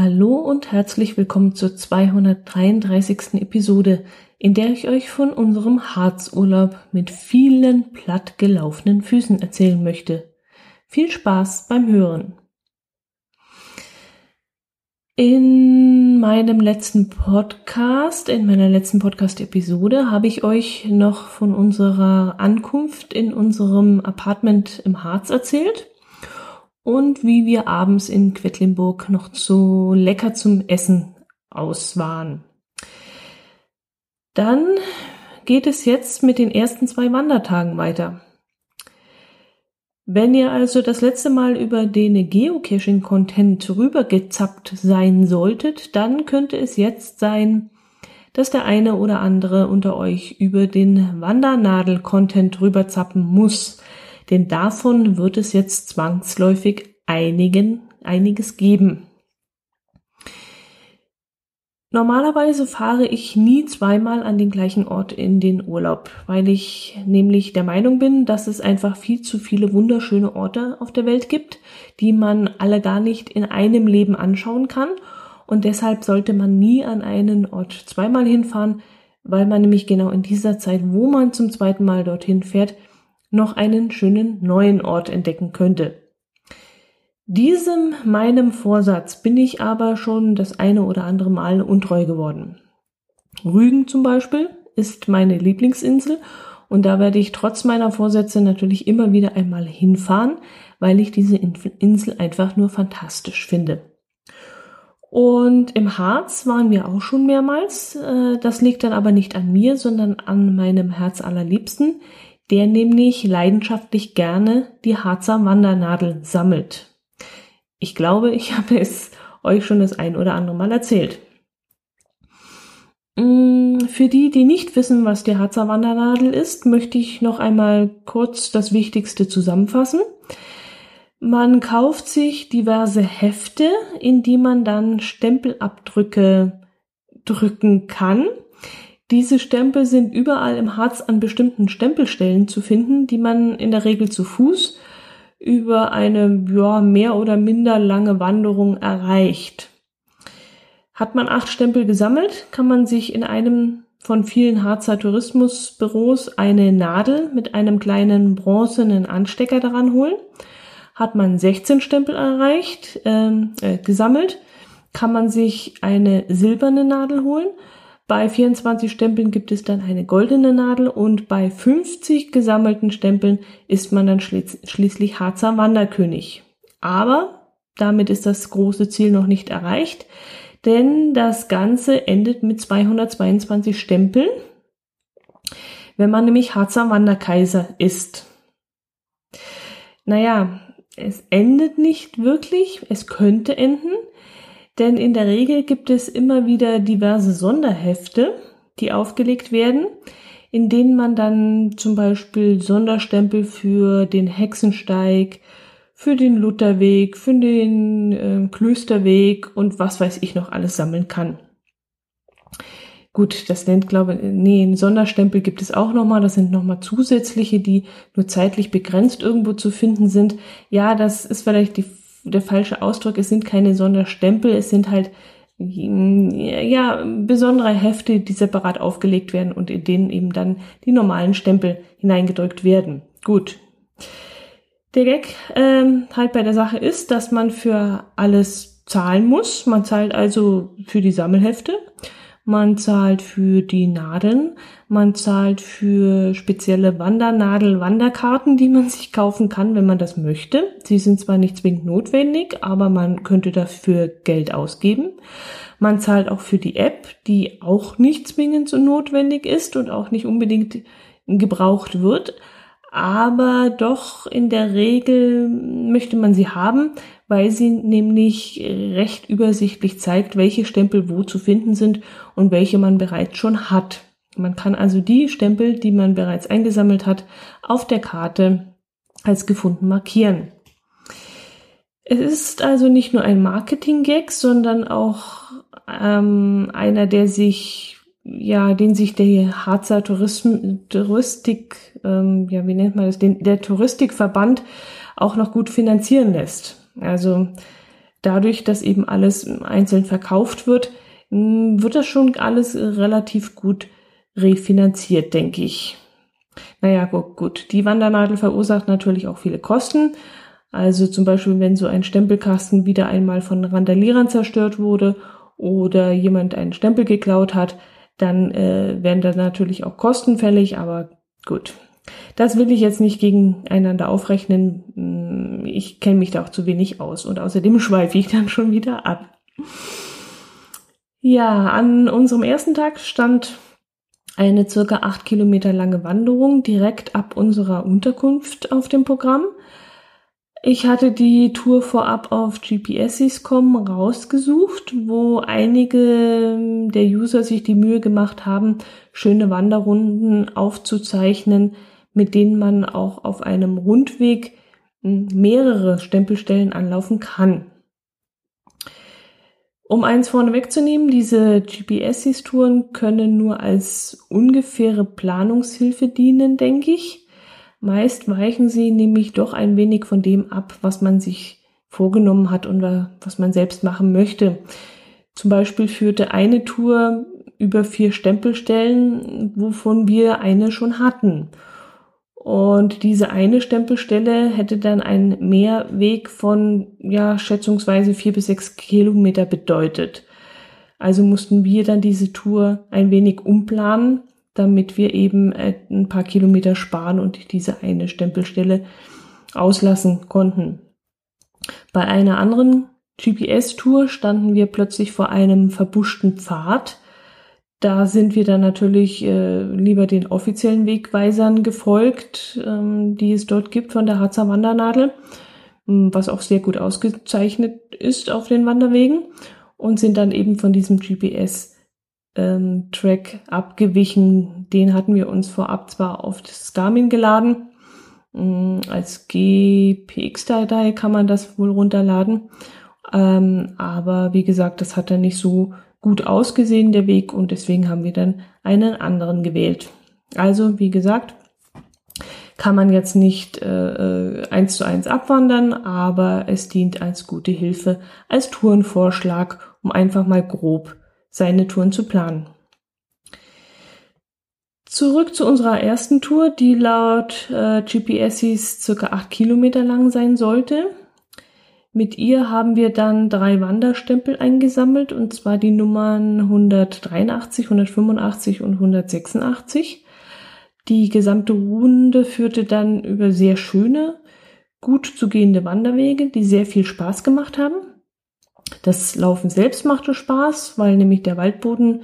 Hallo und herzlich willkommen zur 233. Episode, in der ich euch von unserem Harzurlaub mit vielen platt gelaufenen Füßen erzählen möchte. Viel Spaß beim Hören. In meinem letzten Podcast, in meiner letzten Podcast-Episode habe ich euch noch von unserer Ankunft in unserem Apartment im Harz erzählt und wie wir abends in Quedlinburg noch so lecker zum Essen aus waren. Dann geht es jetzt mit den ersten zwei Wandertagen weiter. Wenn ihr also das letzte Mal über den Geocaching-Content rübergezappt sein solltet, dann könnte es jetzt sein, dass der eine oder andere unter euch über den Wandernadel-Content rüberzappen muss. Denn davon wird es jetzt zwangsläufig einigen, einiges geben. Normalerweise fahre ich nie zweimal an den gleichen Ort in den Urlaub, weil ich nämlich der Meinung bin, dass es einfach viel zu viele wunderschöne Orte auf der Welt gibt, die man alle gar nicht in einem Leben anschauen kann. Und deshalb sollte man nie an einen Ort zweimal hinfahren, weil man nämlich genau in dieser Zeit, wo man zum zweiten Mal dorthin fährt, noch einen schönen neuen Ort entdecken könnte. Diesem meinem Vorsatz bin ich aber schon das eine oder andere Mal untreu geworden. Rügen zum Beispiel ist meine Lieblingsinsel und da werde ich trotz meiner Vorsätze natürlich immer wieder einmal hinfahren, weil ich diese Insel einfach nur fantastisch finde. Und im Harz waren wir auch schon mehrmals. Äh, das liegt dann aber nicht an mir, sondern an meinem Herz allerliebsten, der nämlich leidenschaftlich gerne die Harzer Wandernadel sammelt. Ich glaube, ich habe es euch schon das ein oder andere Mal erzählt. Mm, für die, die nicht wissen, was die Harzer Wandernadel ist, möchte ich noch einmal kurz das Wichtigste zusammenfassen. Man kauft sich diverse Hefte, in die man dann Stempelabdrücke drücken kann. Diese Stempel sind überall im Harz an bestimmten Stempelstellen zu finden, die man in der Regel zu Fuß über eine ja, mehr oder minder lange Wanderung erreicht. Hat man acht Stempel gesammelt, kann man sich in einem von vielen Harzer Tourismusbüros eine Nadel mit einem kleinen bronzenen Anstecker daran holen. Hat man 16 Stempel erreicht, ähm, äh, gesammelt, kann man sich eine silberne Nadel holen bei 24 Stempeln gibt es dann eine goldene Nadel und bei 50 gesammelten Stempeln ist man dann schließlich Harzer Wanderkönig. Aber damit ist das große Ziel noch nicht erreicht, denn das Ganze endet mit 222 Stempeln, wenn man nämlich Harzer Wanderkaiser ist. Naja, es endet nicht wirklich, es könnte enden, denn in der Regel gibt es immer wieder diverse Sonderhefte, die aufgelegt werden, in denen man dann zum Beispiel Sonderstempel für den Hexensteig, für den Lutherweg, für den äh, Klösterweg und was weiß ich noch alles sammeln kann. Gut, das nennt, glaube ich, nee, einen Sonderstempel gibt es auch nochmal. Das sind nochmal zusätzliche, die nur zeitlich begrenzt irgendwo zu finden sind. Ja, das ist vielleicht die der falsche Ausdruck. Es sind keine Sonderstempel, es sind halt ja besondere Hefte, die separat aufgelegt werden und in denen eben dann die normalen Stempel hineingedrückt werden. Gut. Der Gag ähm, halt bei der Sache ist, dass man für alles zahlen muss. Man zahlt also für die Sammelhefte man zahlt für die Nadeln, man zahlt für spezielle Wandernadel-Wanderkarten, die man sich kaufen kann, wenn man das möchte. Sie sind zwar nicht zwingend notwendig, aber man könnte dafür Geld ausgeben. Man zahlt auch für die App, die auch nicht zwingend so notwendig ist und auch nicht unbedingt gebraucht wird aber doch in der Regel möchte man sie haben, weil sie nämlich recht übersichtlich zeigt, welche Stempel wo zu finden sind und welche man bereits schon hat. Man kann also die Stempel, die man bereits eingesammelt hat, auf der Karte als gefunden markieren. Es ist also nicht nur ein Marketing-Gag, sondern auch ähm, einer, der sich, ja, den sich der Harzer Tourism, Touristik, ähm, ja, wie nennt man das, den, der Touristikverband auch noch gut finanzieren lässt. Also dadurch, dass eben alles einzeln verkauft wird, wird das schon alles relativ gut refinanziert, denke ich. Naja, gut, gut. Die Wandernadel verursacht natürlich auch viele Kosten. Also zum Beispiel, wenn so ein Stempelkasten wieder einmal von Randalierern zerstört wurde oder jemand einen Stempel geklaut hat, dann äh, werden da natürlich auch Kosten fällig, aber gut. Das will ich jetzt nicht gegeneinander aufrechnen. Ich kenne mich da auch zu wenig aus und außerdem schweife ich dann schon wieder ab. Ja, an unserem ersten Tag stand eine circa acht Kilometer lange Wanderung direkt ab unserer Unterkunft auf dem Programm. Ich hatte die Tour vorab auf GPSs.com rausgesucht, wo einige der User sich die Mühe gemacht haben, schöne Wanderrunden aufzuzeichnen, mit denen man auch auf einem Rundweg mehrere Stempelstellen anlaufen kann. Um eins vorne wegzunehmen, diese GPS-Touren können nur als ungefähre Planungshilfe dienen, denke ich. Meist weichen sie nämlich doch ein wenig von dem ab, was man sich vorgenommen hat und was man selbst machen möchte. Zum Beispiel führte eine Tour über vier Stempelstellen, wovon wir eine schon hatten. Und diese eine Stempelstelle hätte dann einen Mehrweg von, ja, schätzungsweise vier bis sechs Kilometer bedeutet. Also mussten wir dann diese Tour ein wenig umplanen damit wir eben äh, ein paar Kilometer sparen und diese eine Stempelstelle auslassen konnten. Bei einer anderen GPS-Tour standen wir plötzlich vor einem verbuschten Pfad. Da sind wir dann natürlich äh, lieber den offiziellen Wegweisern gefolgt, ähm, die es dort gibt von der Harzer Wandernadel, ähm, was auch sehr gut ausgezeichnet ist auf den Wanderwegen und sind dann eben von diesem GPS ähm, Track abgewichen. Den hatten wir uns vorab zwar auf das Garmin geladen. Ähm, als GPX-Datei kann man das wohl runterladen. Ähm, aber wie gesagt, das hat dann nicht so gut ausgesehen, der Weg, und deswegen haben wir dann einen anderen gewählt. Also, wie gesagt, kann man jetzt nicht äh, äh, eins zu eins abwandern, aber es dient als gute Hilfe, als Tourenvorschlag, um einfach mal grob seine Touren zu planen. Zurück zu unserer ersten Tour, die laut äh, GPSs circa acht Kilometer lang sein sollte. Mit ihr haben wir dann drei Wanderstempel eingesammelt, und zwar die Nummern 183, 185 und 186. Die gesamte Runde führte dann über sehr schöne, gut zu gehende Wanderwege, die sehr viel Spaß gemacht haben. Das Laufen selbst machte Spaß, weil nämlich der Waldboden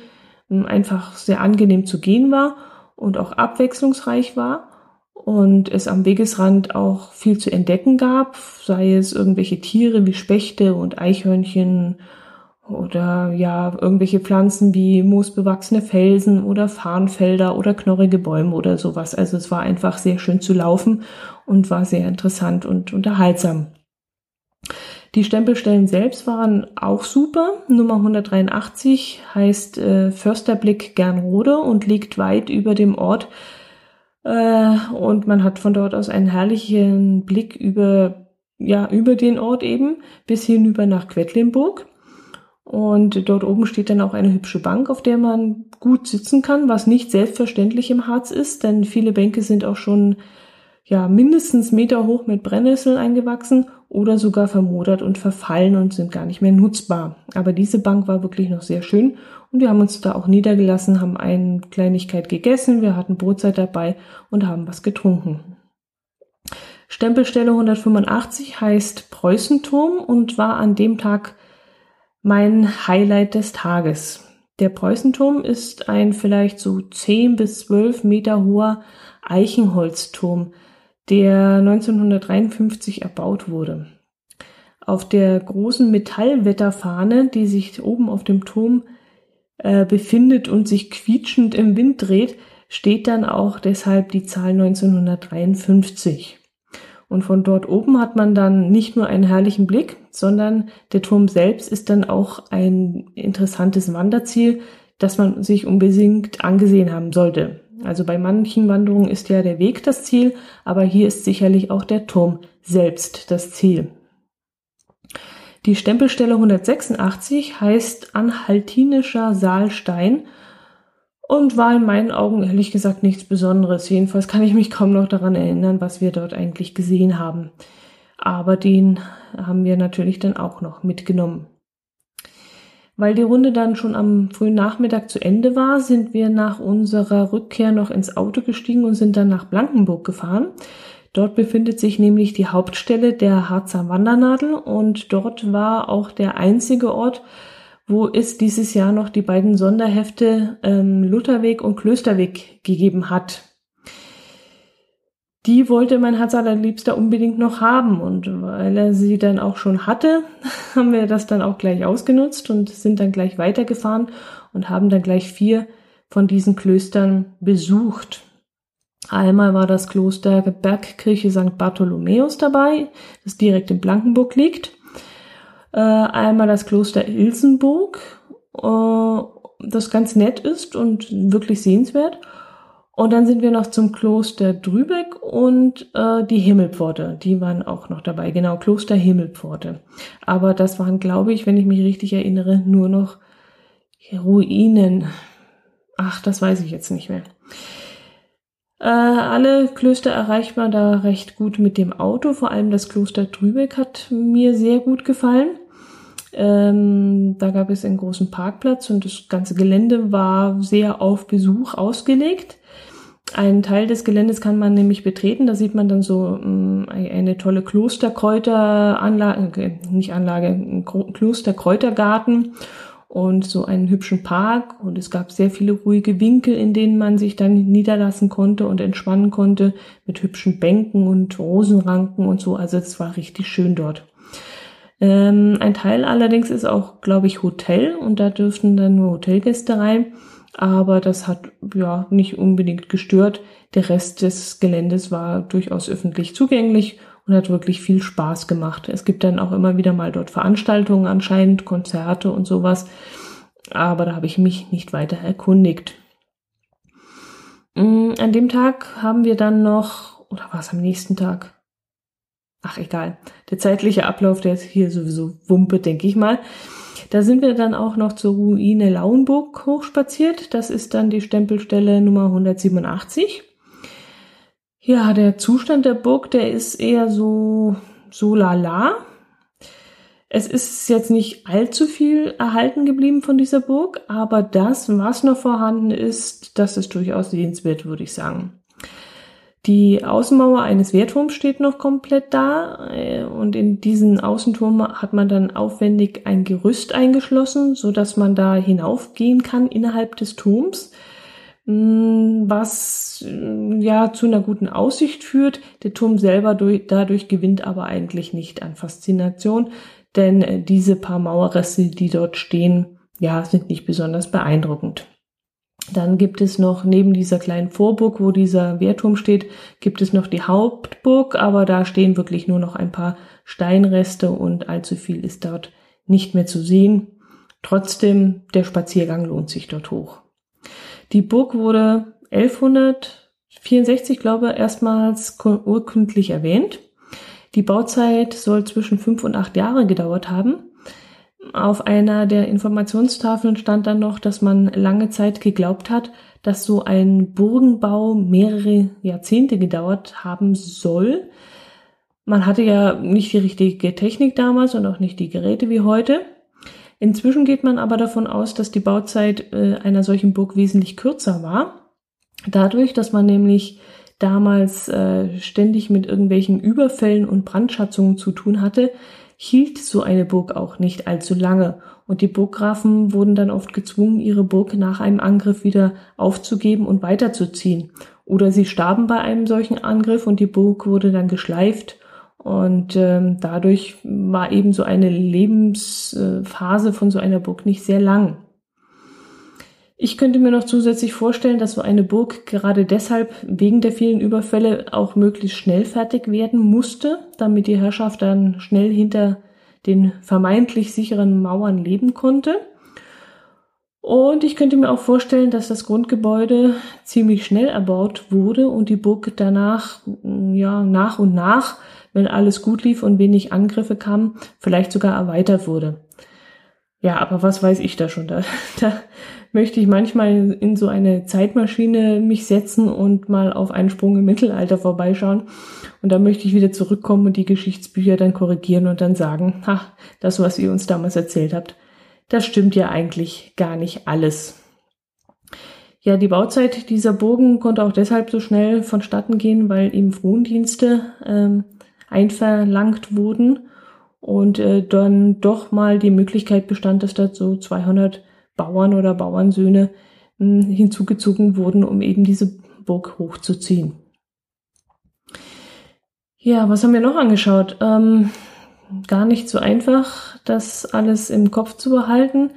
hm, einfach sehr angenehm zu gehen war und auch abwechslungsreich war und es am Wegesrand auch viel zu entdecken gab, sei es irgendwelche Tiere wie Spechte und Eichhörnchen oder ja, irgendwelche Pflanzen wie moosbewachsene Felsen oder Farnfelder oder knorrige Bäume oder sowas. Also es war einfach sehr schön zu laufen und war sehr interessant und unterhaltsam. Die Stempelstellen selbst waren auch super. Nummer 183 heißt äh, Försterblick Gernrode und liegt weit über dem Ort. Äh, und man hat von dort aus einen herrlichen Blick über, ja, über den Ort eben bis hinüber nach Quedlinburg. Und dort oben steht dann auch eine hübsche Bank, auf der man gut sitzen kann, was nicht selbstverständlich im Harz ist, denn viele Bänke sind auch schon ja mindestens Meter hoch mit Brennnesseln eingewachsen oder sogar vermodert und verfallen und sind gar nicht mehr nutzbar. Aber diese Bank war wirklich noch sehr schön und wir haben uns da auch niedergelassen, haben eine Kleinigkeit gegessen, wir hatten Brotzeit dabei und haben was getrunken. Stempelstelle 185 heißt Preußenturm und war an dem Tag mein Highlight des Tages. Der Preußenturm ist ein vielleicht so 10 bis 12 Meter hoher Eichenholzturm, der 1953 erbaut wurde. Auf der großen Metallwetterfahne, die sich oben auf dem Turm äh, befindet und sich quietschend im Wind dreht, steht dann auch deshalb die Zahl 1953. Und von dort oben hat man dann nicht nur einen herrlichen Blick, sondern der Turm selbst ist dann auch ein interessantes Wanderziel, das man sich unbedingt angesehen haben sollte. Also bei manchen Wanderungen ist ja der Weg das Ziel, aber hier ist sicherlich auch der Turm selbst das Ziel. Die Stempelstelle 186 heißt Anhaltinischer Saalstein und war in meinen Augen ehrlich gesagt nichts Besonderes. Jedenfalls kann ich mich kaum noch daran erinnern, was wir dort eigentlich gesehen haben. Aber den haben wir natürlich dann auch noch mitgenommen. Weil die Runde dann schon am frühen Nachmittag zu Ende war, sind wir nach unserer Rückkehr noch ins Auto gestiegen und sind dann nach Blankenburg gefahren. Dort befindet sich nämlich die Hauptstelle der Harzer Wandernadel und dort war auch der einzige Ort, wo es dieses Jahr noch die beiden Sonderhefte ähm, Lutherweg und Klösterweg gegeben hat. Die wollte mein Herz allerliebster unbedingt noch haben und weil er sie dann auch schon hatte, haben wir das dann auch gleich ausgenutzt und sind dann gleich weitergefahren und haben dann gleich vier von diesen Klöstern besucht. Einmal war das Kloster Bergkirche St. Bartholomäus dabei, das direkt in Blankenburg liegt. Äh, einmal das Kloster Ilsenburg, äh, das ganz nett ist und wirklich sehenswert. Und dann sind wir noch zum Kloster Drübeck und äh, die Himmelpforte. Die waren auch noch dabei. Genau, Kloster Himmelpforte. Aber das waren, glaube ich, wenn ich mich richtig erinnere, nur noch Ruinen. Ach, das weiß ich jetzt nicht mehr. Äh, alle Klöster erreicht man da recht gut mit dem Auto. Vor allem das Kloster Trübeck hat mir sehr gut gefallen. Ähm, da gab es einen großen Parkplatz und das ganze Gelände war sehr auf Besuch ausgelegt. Ein Teil des Geländes kann man nämlich betreten. Da sieht man dann so ähm, eine tolle Klosterkräuteranlage, nicht Anlage, Klosterkräutergarten und so einen hübschen Park und es gab sehr viele ruhige Winkel, in denen man sich dann niederlassen konnte und entspannen konnte mit hübschen Bänken und Rosenranken und so. Also es war richtig schön dort. Ähm, ein Teil allerdings ist auch, glaube ich, Hotel und da dürften dann nur Hotelgäste rein. Aber das hat ja nicht unbedingt gestört. Der Rest des Geländes war durchaus öffentlich zugänglich und hat wirklich viel Spaß gemacht. Es gibt dann auch immer wieder mal dort Veranstaltungen anscheinend, Konzerte und sowas. Aber da habe ich mich nicht weiter erkundigt. Mm, an dem Tag haben wir dann noch, oder war es am nächsten Tag? Ach, egal. Der zeitliche Ablauf, der ist hier sowieso Wumpe, denke ich mal. Da sind wir dann auch noch zur Ruine Lauenburg hochspaziert. Das ist dann die Stempelstelle Nummer 187. Ja, der Zustand der Burg, der ist eher so, so lala. Es ist jetzt nicht allzu viel erhalten geblieben von dieser Burg, aber das, was noch vorhanden ist, das ist durchaus sehenswert, würde ich sagen. Die Außenmauer eines Wehrturms steht noch komplett da äh, und in diesen Außenturm hat man dann aufwendig ein Gerüst eingeschlossen, so dass man da hinaufgehen kann innerhalb des Turms. Mm, was mm, ja zu einer guten Aussicht führt. Der Turm selber durch, dadurch gewinnt aber eigentlich nicht an Faszination, denn äh, diese paar Mauerreste, die dort stehen, ja, sind nicht besonders beeindruckend. Dann gibt es noch neben dieser kleinen Vorburg, wo dieser Wehrturm steht, gibt es noch die Hauptburg, aber da stehen wirklich nur noch ein paar Steinreste und allzu viel ist dort nicht mehr zu sehen. Trotzdem, der Spaziergang lohnt sich dort hoch. Die Burg wurde 1164, glaube ich, erstmals urkundlich erwähnt. Die Bauzeit soll zwischen fünf und acht Jahre gedauert haben. Auf einer der Informationstafeln stand dann noch, dass man lange Zeit geglaubt hat, dass so ein Burgenbau mehrere Jahrzehnte gedauert haben soll. Man hatte ja nicht die richtige Technik damals und auch nicht die Geräte wie heute. Inzwischen geht man aber davon aus, dass die Bauzeit äh, einer solchen Burg wesentlich kürzer war. Dadurch, dass man nämlich damals äh, ständig mit irgendwelchen Überfällen und Brandschatzungen zu tun hatte, hielt so eine Burg auch nicht allzu lange und die Burggrafen wurden dann oft gezwungen, ihre Burg nach einem Angriff wieder aufzugeben und weiterzuziehen. Oder sie starben bei einem solchen Angriff und die Burg wurde dann geschleift und ähm, dadurch war eben so eine Lebensphase von so einer Burg nicht sehr lang. Ich könnte mir noch zusätzlich vorstellen, dass so eine Burg gerade deshalb wegen der vielen Überfälle auch möglichst schnell fertig werden musste, damit die Herrschaft dann schnell hinter den vermeintlich sicheren Mauern leben konnte. Und ich könnte mir auch vorstellen, dass das Grundgebäude ziemlich schnell erbaut wurde und die Burg danach, ja, nach und nach, wenn alles gut lief und wenig Angriffe kamen, vielleicht sogar erweitert wurde. Ja, aber was weiß ich da schon? Da, da möchte ich manchmal in so eine Zeitmaschine mich setzen und mal auf einen Sprung im Mittelalter vorbeischauen. Und da möchte ich wieder zurückkommen und die Geschichtsbücher dann korrigieren und dann sagen, ha, das, was ihr uns damals erzählt habt, das stimmt ja eigentlich gar nicht alles. Ja, die Bauzeit dieser Burgen konnte auch deshalb so schnell vonstatten gehen, weil ihm Frondienste ähm, einverlangt wurden und äh, dann doch mal die Möglichkeit bestand, dass da so 200 Bauern oder Bauernsöhne mh, hm, hinzugezogen wurden, um eben diese Burg hochzuziehen. Ja, was haben wir noch angeschaut? Ähm, gar nicht so einfach, das alles im Kopf zu behalten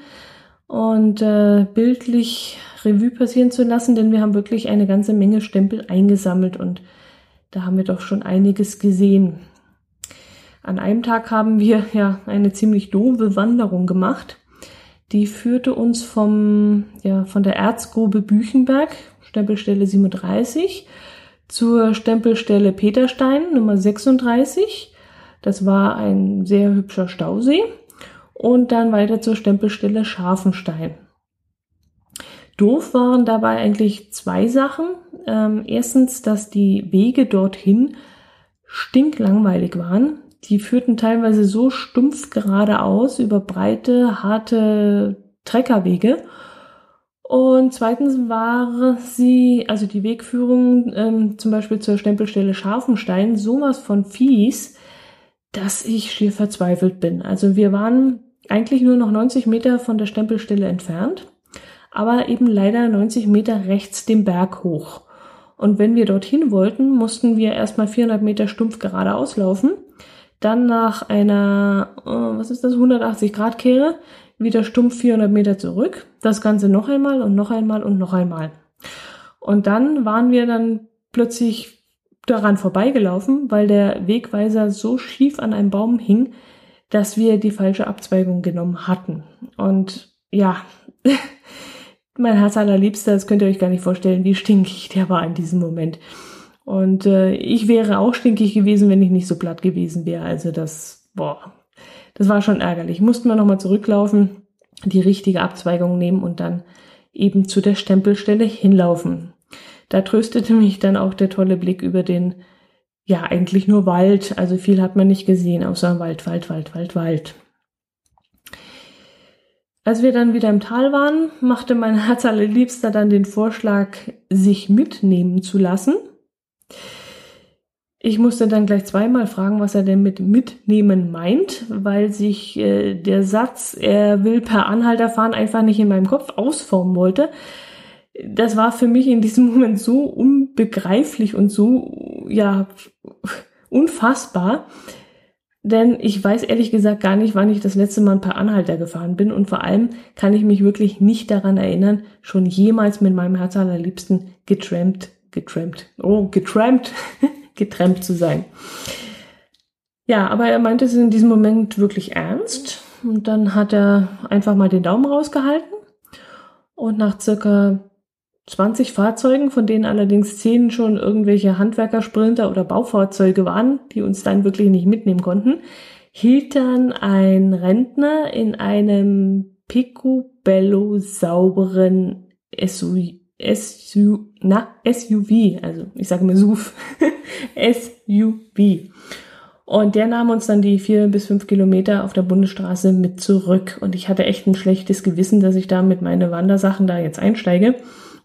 und äh, bildlich Revue passieren zu lassen, denn wir haben wirklich eine ganze Menge Stempel eingesammelt und da haben wir doch schon einiges gesehen. An einem Tag haben wir ja eine ziemlich doofe Wanderung gemacht. Die führte uns vom, ja, von der Erzgrube Büchenberg, Stempelstelle 37, zur Stempelstelle Peterstein, Nummer 36. Das war ein sehr hübscher Stausee. Und dann weiter zur Stempelstelle Scharfenstein. Doof waren dabei eigentlich zwei Sachen. Ähm, erstens, dass die Wege dorthin stinklangweilig waren. Die führten teilweise so stumpf geradeaus über breite, harte Treckerwege. Und zweitens war sie, also die Wegführung ähm, zum Beispiel zur Stempelstelle Scharfenstein, sowas von fies, dass ich schier verzweifelt bin. Also wir waren eigentlich nur noch 90 Meter von der Stempelstelle entfernt, aber eben leider 90 Meter rechts den Berg hoch. Und wenn wir dorthin wollten, mussten wir erstmal 400 Meter stumpf geradeaus laufen dann nach einer, äh, was ist das, 180 Grad Kehre, wieder stumpf 400 Meter zurück. Das Ganze noch einmal und noch einmal und noch einmal. Und dann waren wir dann plötzlich daran vorbeigelaufen, weil der Wegweiser so schief an einem Baum hing, dass wir die falsche Abzweigung genommen hatten. Und ja, mein Herz allerliebster, das könnt ihr euch gar nicht vorstellen, wie stinkig der war in diesem Moment. Und äh, ich wäre auch stinkig gewesen, wenn ich nicht so platt gewesen wäre. Also das, boah, das war schon ärgerlich. Mussten wir nochmal zurücklaufen, die richtige Abzweigung nehmen und dann eben zu der Stempelstelle hinlaufen. Da tröstete mich dann auch der tolle Blick über den, ja, eigentlich nur Wald. Also viel hat man nicht gesehen, außer Wald, Wald, Wald, Wald, Wald. Als wir dann wieder im Tal waren, machte mein Herz allerliebster dann den Vorschlag, sich mitnehmen zu lassen. Ich musste dann gleich zweimal fragen, was er denn mit mitnehmen meint, weil sich äh, der Satz, er will per Anhalter fahren, einfach nicht in meinem Kopf ausformen wollte. Das war für mich in diesem Moment so unbegreiflich und so, ja, unfassbar. Denn ich weiß ehrlich gesagt gar nicht, wann ich das letzte Mal per Anhalter gefahren bin und vor allem kann ich mich wirklich nicht daran erinnern, schon jemals mit meinem Herz allerliebsten getrampt getrampt, oh, getrampt, getrampt zu sein. Ja, aber er meinte es in diesem Moment wirklich ernst. Und dann hat er einfach mal den Daumen rausgehalten. Und nach circa 20 Fahrzeugen, von denen allerdings 10 schon irgendwelche Handwerkersprinter oder Baufahrzeuge waren, die uns dann wirklich nicht mitnehmen konnten, hielt dann ein Rentner in einem Picobello sauberen SUV SU, na, SUV, also ich sage mir SUV, SUV. Und der nahm uns dann die vier bis fünf Kilometer auf der Bundesstraße mit zurück. Und ich hatte echt ein schlechtes Gewissen, dass ich da mit meinen Wandersachen da jetzt einsteige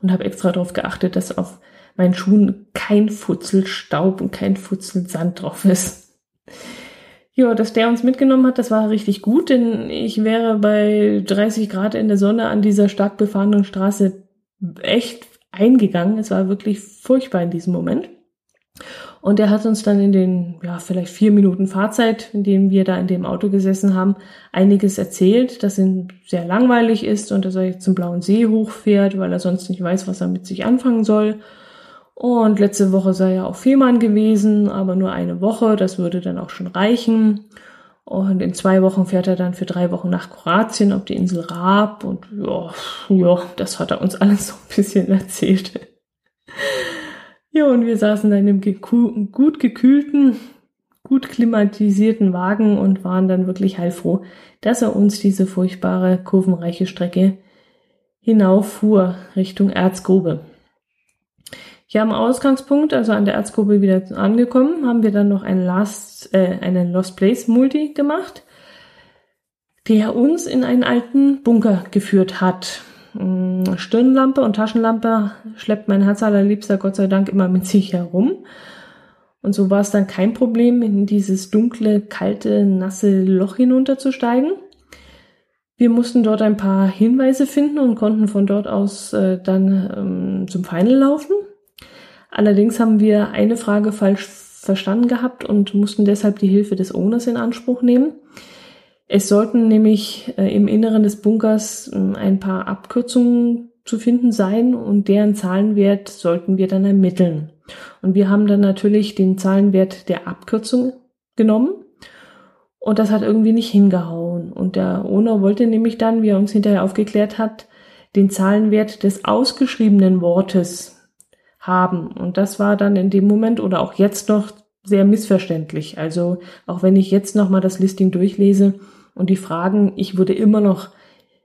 und habe extra darauf geachtet, dass auf meinen Schuhen kein Futzel Staub und kein Futzel Sand drauf ist. Ja, dass der uns mitgenommen hat, das war richtig gut, denn ich wäre bei 30 Grad in der Sonne an dieser stark befahrenen Straße echt eingegangen. Es war wirklich furchtbar in diesem Moment. Und er hat uns dann in den, ja, vielleicht vier Minuten Fahrzeit, in denen wir da in dem Auto gesessen haben, einiges erzählt, dass ihm sehr langweilig ist und dass er jetzt zum Blauen See hochfährt, weil er sonst nicht weiß, was er mit sich anfangen soll. Und letzte Woche sei er auf Fehmarn gewesen, aber nur eine Woche, das würde dann auch schon reichen. Und in zwei Wochen fährt er dann für drei Wochen nach Kroatien auf die Insel Raab und ja, ja, das hat er uns alles so ein bisschen erzählt. Ja, und wir saßen dann im gut gekühlten, gut klimatisierten Wagen und waren dann wirklich heilfroh, dass er uns diese furchtbare kurvenreiche Strecke hinauffuhr Richtung Erzgrube. Hier am Ausgangspunkt, also an der Erzgrube wieder angekommen, haben wir dann noch einen, Last, äh, einen Lost Place Multi gemacht, der uns in einen alten Bunker geführt hat. Stirnlampe und Taschenlampe schleppt mein Herz allerliebster Gott sei Dank immer mit sich herum. Und so war es dann kein Problem, in dieses dunkle, kalte, nasse Loch hinunterzusteigen. Wir mussten dort ein paar Hinweise finden und konnten von dort aus äh, dann ähm, zum Final laufen. Allerdings haben wir eine Frage falsch verstanden gehabt und mussten deshalb die Hilfe des Owners in Anspruch nehmen. Es sollten nämlich äh, im Inneren des Bunkers äh, ein paar Abkürzungen zu finden sein und deren Zahlenwert sollten wir dann ermitteln. Und wir haben dann natürlich den Zahlenwert der Abkürzung genommen und das hat irgendwie nicht hingehauen. Und der Owner wollte nämlich dann, wie er uns hinterher aufgeklärt hat, den Zahlenwert des ausgeschriebenen Wortes haben. Und das war dann in dem Moment oder auch jetzt noch sehr missverständlich. Also auch wenn ich jetzt nochmal das Listing durchlese, und die Fragen, ich würde immer noch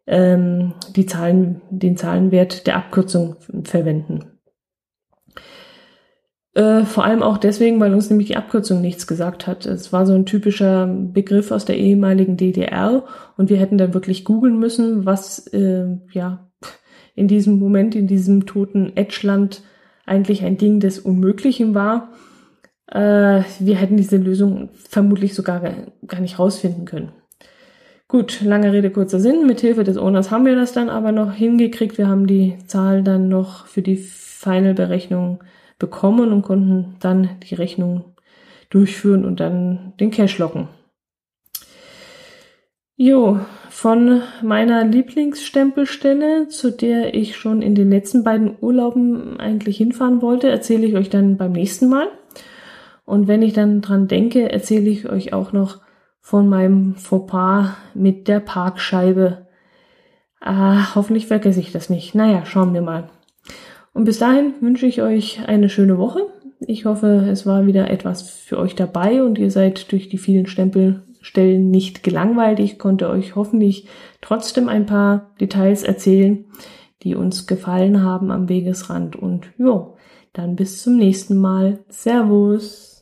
ähm, die Zahlen, den Zahlenwert der Abkürzung verwenden. Äh, vor allem auch deswegen, weil uns nämlich die Abkürzung nichts gesagt hat. Es war so ein typischer Begriff aus der ehemaligen DDR und wir hätten dann wirklich googeln müssen, was äh, ja in diesem Moment, in diesem toten Edgeland eigentlich ein Ding des Unmöglichen war. Äh, wir hätten diese Lösung vermutlich sogar gar nicht rausfinden können. Gut, lange Rede, kurzer Sinn. Mithilfe des Owners haben wir das dann aber noch hingekriegt. Wir haben die Zahl dann noch für die Final-Berechnung bekommen und konnten dann die Rechnung durchführen und dann den Cash locken. Jo, von meiner Lieblingsstempelstelle, zu der ich schon in den letzten beiden Urlauben eigentlich hinfahren wollte, erzähle ich euch dann beim nächsten Mal. Und wenn ich dann dran denke, erzähle ich euch auch noch von meinem Fauxpas mit der Parkscheibe. Ah, hoffentlich vergesse ich das nicht. Naja, schauen wir mal. Und bis dahin wünsche ich euch eine schöne Woche. Ich hoffe, es war wieder etwas für euch dabei und ihr seid durch die vielen Stempelstellen nicht gelangweilt. Ich konnte euch hoffentlich trotzdem ein paar Details erzählen, die uns gefallen haben am Wegesrand. Und jo, dann bis zum nächsten Mal. Servus.